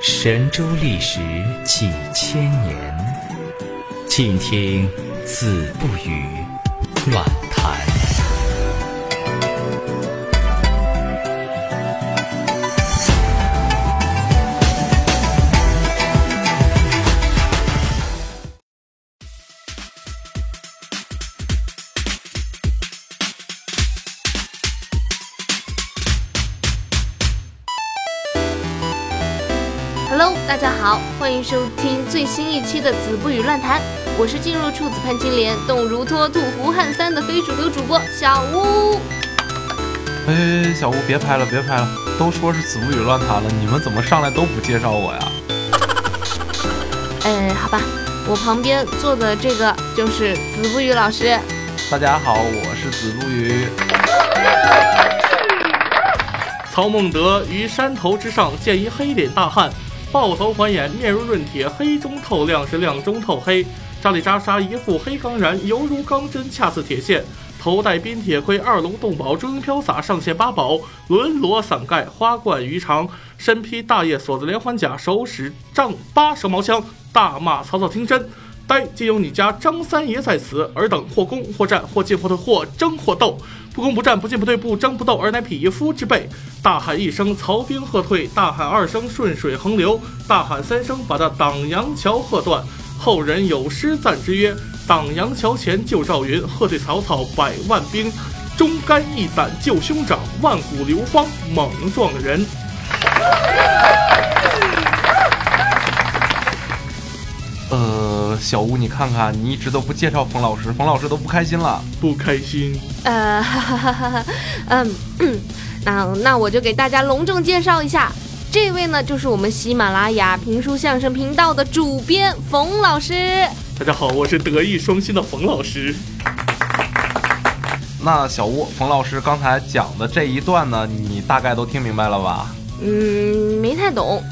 神州历史几千年，静听子不语乱谈。大家好，欢迎收听最新一期的《子不语乱谈》，我是进入处子潘金莲，动如脱兔胡汉三的非主流主播小吴。哎，小吴别拍了，别拍了，都说是子不语乱谈了，你们怎么上来都不介绍我呀？哎，好吧，我旁边坐的这个就是子不语老师。大家好，我是子不语。曹孟德于山头之上见一黑脸大汉，抱头环眼，面如润铁，黑中透亮，是亮中透黑，扎里扎沙一副黑钢髯，犹如钢针，恰似铁线。头戴冰铁盔，二龙洞宝，中英飘洒，上线八宝，轮罗伞盖，花冠鱼肠，身披大叶锁子连环甲，手使丈八蛇矛枪，大骂曹操听真。呆，今有你家张三爷在此，尔等或攻或战，或进或退，或争或斗。不攻不战，不进不退，不争不斗，而乃匹夫之辈。大喊一声，曹兵喝退；大喊二声，顺水横流；大喊三声，把那党阳桥喝断。后人有诗赞之曰：“党阳桥前救赵云，喝退曹操百万兵。忠肝义胆救兄长，万古流芳猛撞人。”呃，小吴，你看看，你一直都不介绍冯老师，冯老师都不开心了。不开心。呃，哈哈哈哈嗯，那那我就给大家隆重介绍一下，这位呢就是我们喜马拉雅评书相声频道的主编冯老师。大家好，我是德艺双馨的冯老师。那小吴，冯老师刚才讲的这一段呢，你大概都听明白了吧？嗯，没太懂，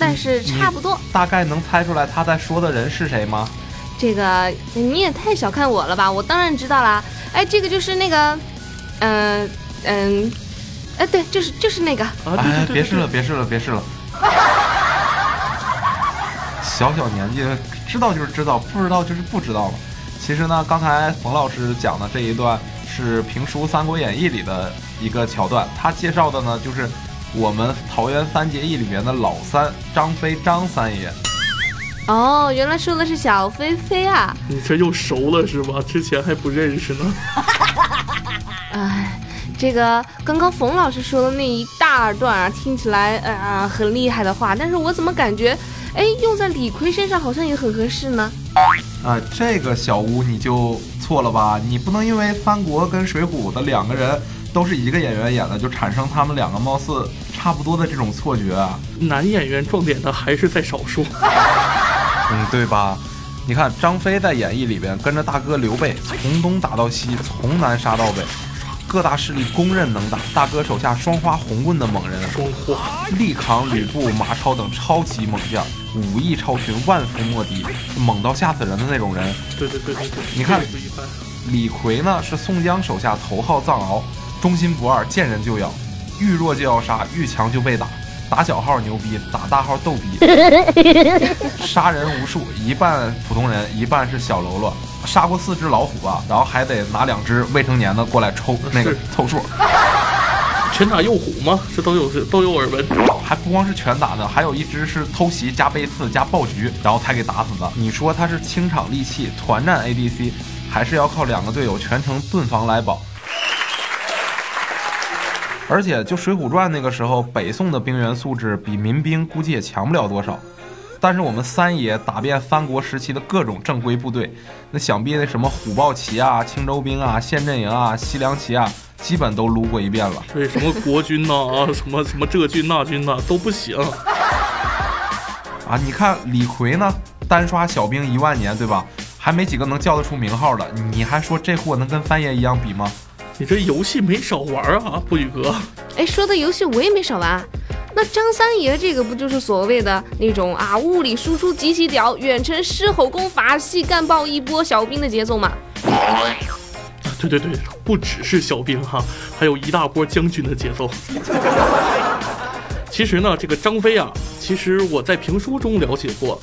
但是差不多。大概能猜出来他在说的人是谁吗？这个你也太小看我了吧！我当然知道啦。哎，这个就是那个，嗯嗯，哎，对，就是就是那个。别试了，别试了，别试了。小小年纪知道就是知道，不知道就是不知道了。其实呢，刚才冯老师讲的这一段是评书《三国演义》里的一个桥段，他介绍的呢就是我们桃园三结义里面的老三张飞张三爷。哦，原来说的是小飞飞啊！你这又熟了是吧？之前还不认识呢。哎，这个刚刚冯老师说的那一大段啊，听起来啊、呃、很厉害的话，但是我怎么感觉，哎，用在李逵身上好像也很合适呢？啊、这个小吴你就错了吧？你不能因为三国跟水浒的两个人都是一个演员演的，就产生他们两个貌似差不多的这种错觉啊。男演员撞脸的还是在少数。嗯，对吧？你看张飞在演义里边跟着大哥刘备从东打到西，从南杀到北，各大势力公认能打，大哥手下双花红棍的猛人，双花，力扛吕布、马超等超级猛将，武艺超群，万夫莫敌，猛到吓死人的那种人。对对对对对，你看。李逵呢是宋江手下头号藏獒，忠心不二，见人就咬，遇弱就要杀，遇强就被打。打小号牛逼，打大号逗逼，杀人无数，一半普通人，一半是小喽啰。杀过四只老虎吧，然后还得拿两只未成年的过来抽那个凑数，拳打右虎吗？这都有都有耳闻。还不光是拳打的，还有一只是偷袭加背刺加爆菊，然后才给打死的。你说他是清场利器、团战 ADC，还是要靠两个队友全程盾防来保？而且就《水浒传》那个时候，北宋的兵员素质比民兵估计也强不了多少。但是我们三爷打遍三国时期的各种正规部队，那想必那什么虎豹骑啊、青州兵啊、县阵营啊、西凉骑啊，基本都撸过一遍了。对，什么国军呐、啊，什么什么这军那军呐、都不行。啊，你看李逵呢，单刷小兵一万年，对吧？还没几个能叫得出名号的，你还说这货能跟三爷一样比吗？你这游戏没少玩啊，不宇哥。哎，说的游戏我也没少玩。那张三爷这个不就是所谓的那种啊，物理输出极其屌，远程狮吼功法系干爆一波小兵的节奏吗？对对对，不只是小兵哈，还有一大波将军的节奏。其实呢，这个张飞啊，其实我在评书中了解过。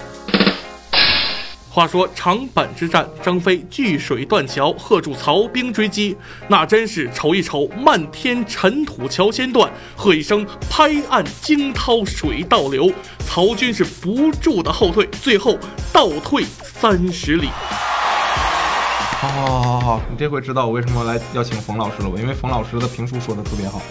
话说长坂之战，张飞聚水断桥，喝住曹兵追击，那真是瞅一瞅漫天尘土桥先断，喝一声拍岸惊涛水倒流，曹军是不住的后退，最后倒退三十里。好好好好，你这回知道我为什么来邀请冯老师了吧？因为冯老师的评书说的特别好。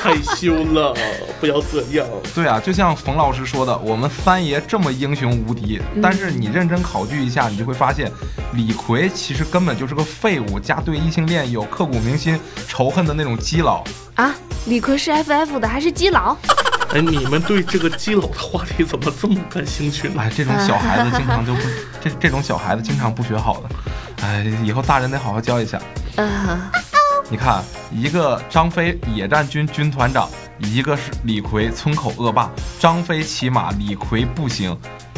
害羞了，不要这样。对啊，就像冯老师说的，我们三爷这么英雄无敌，但是你认真考据一下，你就会发现，李逵其实根本就是个废物，加对异性恋有刻骨铭心仇恨的那种基佬。啊，李逵是 FF 的还是基佬？哎，你们对这个基佬的话题怎么这么感兴趣呢？哎，这种小孩子经常就不，这这种小孩子经常不学好的。哎，以后大人得好好教一下。呃，你看，一个张飞野战军军团长，一个是李逵村口恶霸。张飞骑马，李逵步行。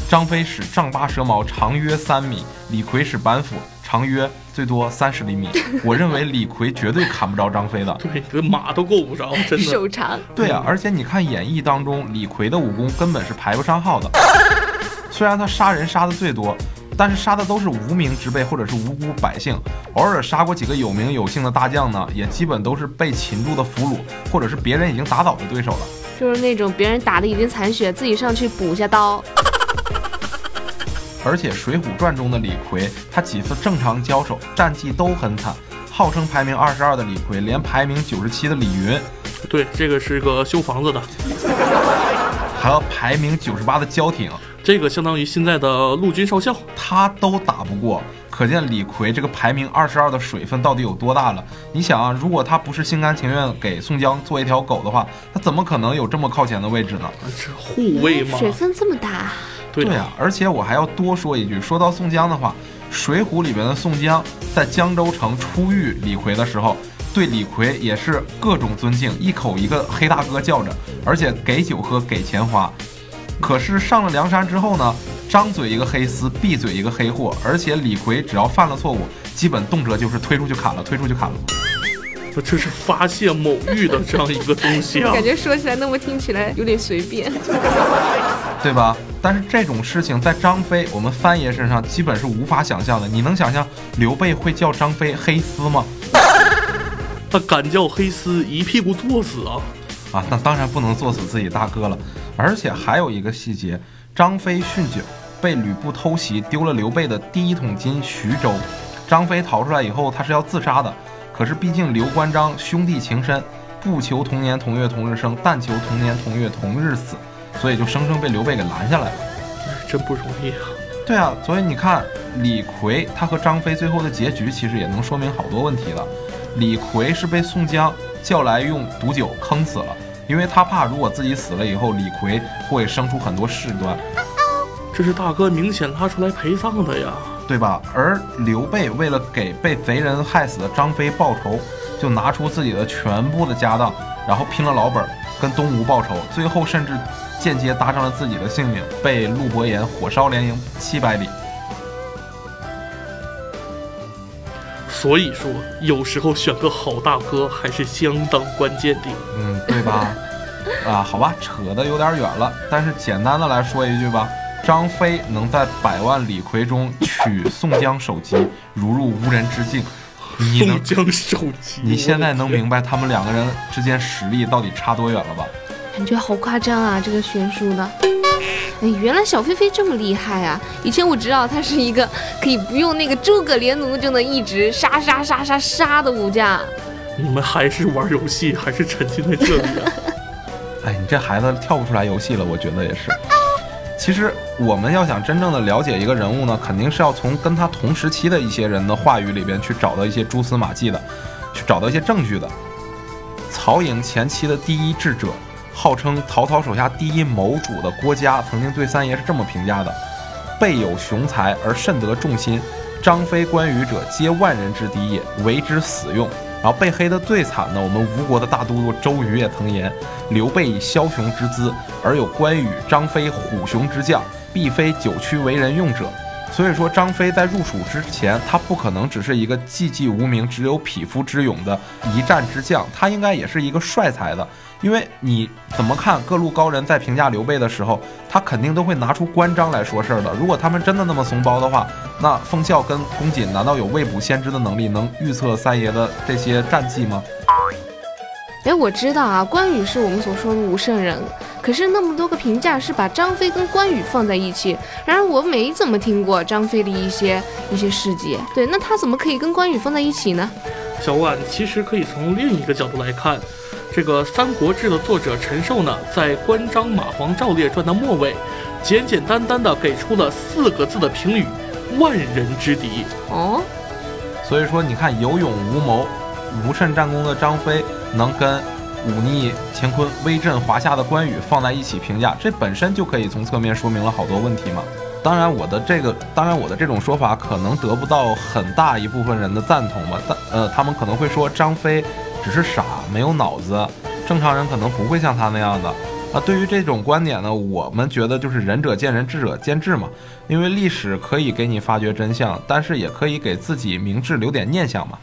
张飞使丈八蛇矛，长约三米；李逵使板斧，长约最多三十厘米。我认为李逵绝对砍不着张飞的。对，这马都够不着，真的。手长。对啊，而且你看演义当中，李逵的武功根本是排不上号的。虽然他杀人杀的最多。但是杀的都是无名之辈或者是无辜百姓，偶尔杀过几个有名有姓的大将呢，也基本都是被擒住的俘虏，或者是别人已经打倒的对手了。就是那种别人打的已经残血，自己上去补一下刀。而且《水浒传》中的李逵，他几次正常交手，战绩都很惨。号称排名二十二的李逵，连排名九十七的李云，对，这个是个修房子的，还有排名九十八的焦挺。这个相当于现在的陆军少校，他都打不过，可见李逵这个排名二十二的水分到底有多大了。你想啊，如果他不是心甘情愿给宋江做一条狗的话，他怎么可能有这么靠前的位置呢？这护卫吗，水分这么大。对呀，而且我还要多说一句，说到宋江的话，《水浒》里边的宋江在江州城初遇李逵的时候，对李逵也是各种尊敬，一口一个黑大哥叫着，而且给酒喝，给钱花。可是上了梁山之后呢，张嘴一个黑丝，闭嘴一个黑货，而且李逵只要犯了错误，基本动辄就是推出去砍了，推出去砍了。这是发泄某欲的这样一个东西啊！感觉说起来那么听起来有点随便，对吧？但是这种事情在张飞我们三爷身上基本是无法想象的。你能想象刘备会叫张飞黑丝吗？他敢叫黑丝，一屁股坐死啊！啊，那当然不能坐死自己大哥了。而且还有一个细节，张飞酗酒被吕布偷袭，丢了刘备的第一桶金徐州。张飞逃出来以后，他是要自杀的。可是毕竟刘关张兄弟情深，不求同年同月同日生，但求同年同月同日死，所以就生生被刘备给拦下来了。真不容易啊！对啊，所以你看李逵他和张飞最后的结局，其实也能说明好多问题了。李逵是被宋江叫来用毒酒坑死了。因为他怕，如果自己死了以后，李逵会生出很多事端。这是大哥明显拉出来陪葬的呀，对吧？而刘备为了给被贼人害死的张飞报仇，就拿出自己的全部的家当，然后拼了老本跟东吴报仇，最后甚至间接搭上了自己的性命，被陆伯言火烧连营七百里。所以说，有时候选个好大哥还是相当关键的。嗯，对吧？啊，好吧，扯得有点远了。但是简单的来说一句吧，张飞能在百万李逵中取宋江首级，如入无人之境。宋江首级，你现在能明白他们两个人之间实力到底差多远了吧？感觉好夸张啊，这个悬殊的。哎，原来小飞飞这么厉害啊！以前我知道他是一个可以不用那个诸葛连弩就能一直杀杀杀杀杀的武将。你们还是玩游戏，还是沉浸在这里啊？哎，你这孩子跳不出来游戏了，我觉得也是。其实我们要想真正的了解一个人物呢，肯定是要从跟他同时期的一些人的话语里边去找到一些蛛丝马迹的，去找到一些证据的。曹营前期的第一智者。号称曹操手下第一谋主的郭嘉，曾经对三爷是这么评价的：备有雄才而甚得众心，张飞、关羽者皆万人之敌也，为之死用。然后被黑的最惨的，我们吴国的大都督周瑜也曾言：刘备以枭雄之姿，而有关羽、张飞虎雄之将，必非久屈为人用者。所以说张飞在入蜀之前，他不可能只是一个寂寂无名、只有匹夫之勇的一战之将，他应该也是一个帅才的。因为你怎么看各路高人在评价刘备的时候，他肯定都会拿出关张来说事儿的。如果他们真的那么怂包的话，那奉孝跟公瑾难道有未卜先知的能力，能预测三爷的这些战绩吗？哎，我知道啊，关羽是我们所说的武圣人，可是那么多个评价是把张飞跟关羽放在一起，然而我没怎么听过张飞的一些一些事迹。对，那他怎么可以跟关羽放在一起呢？小万其实可以从另一个角度来看。这个《三国志》的作者陈寿呢，在关张马黄赵列传的末尾，简简单单的给出了四个字的评语：万人之敌。哦，所以说你看有勇无谋、无甚战功的张飞，能跟忤逆乾坤、威震华夏的关羽放在一起评价，这本身就可以从侧面说明了好多问题嘛。当然，我的这个，当然我的这种说法可能得不到很大一部分人的赞同吧。但呃，他们可能会说张飞。只是傻，没有脑子，正常人可能不会像他那样的。啊，对于这种观点呢，我们觉得就是仁者见仁，智者见智嘛。因为历史可以给你发掘真相，但是也可以给自己明智留点念想嘛。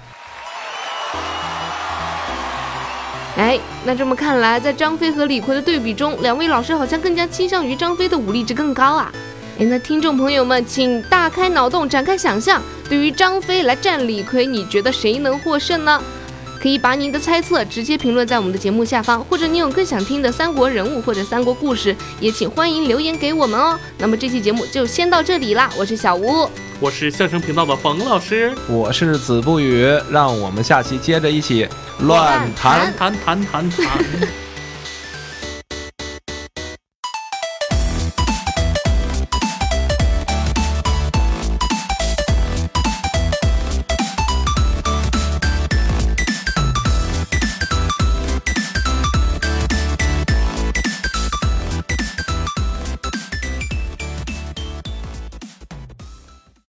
哎，那这么看来，在张飞和李逵的对比中，两位老师好像更加倾向于张飞的武力值更高啊。哎，那听众朋友们，请大开脑洞，展开想象，对于张飞来战李逵，你觉得谁能获胜呢？可以把您的猜测直接评论在我们的节目下方，或者你有更想听的三国人物或者三国故事，也请欢迎留言给我们哦。那么这期节目就先到这里啦，我是小吴，我是相声频道的冯老师，我是子不语，让我们下期接着一起乱谈谈谈谈谈。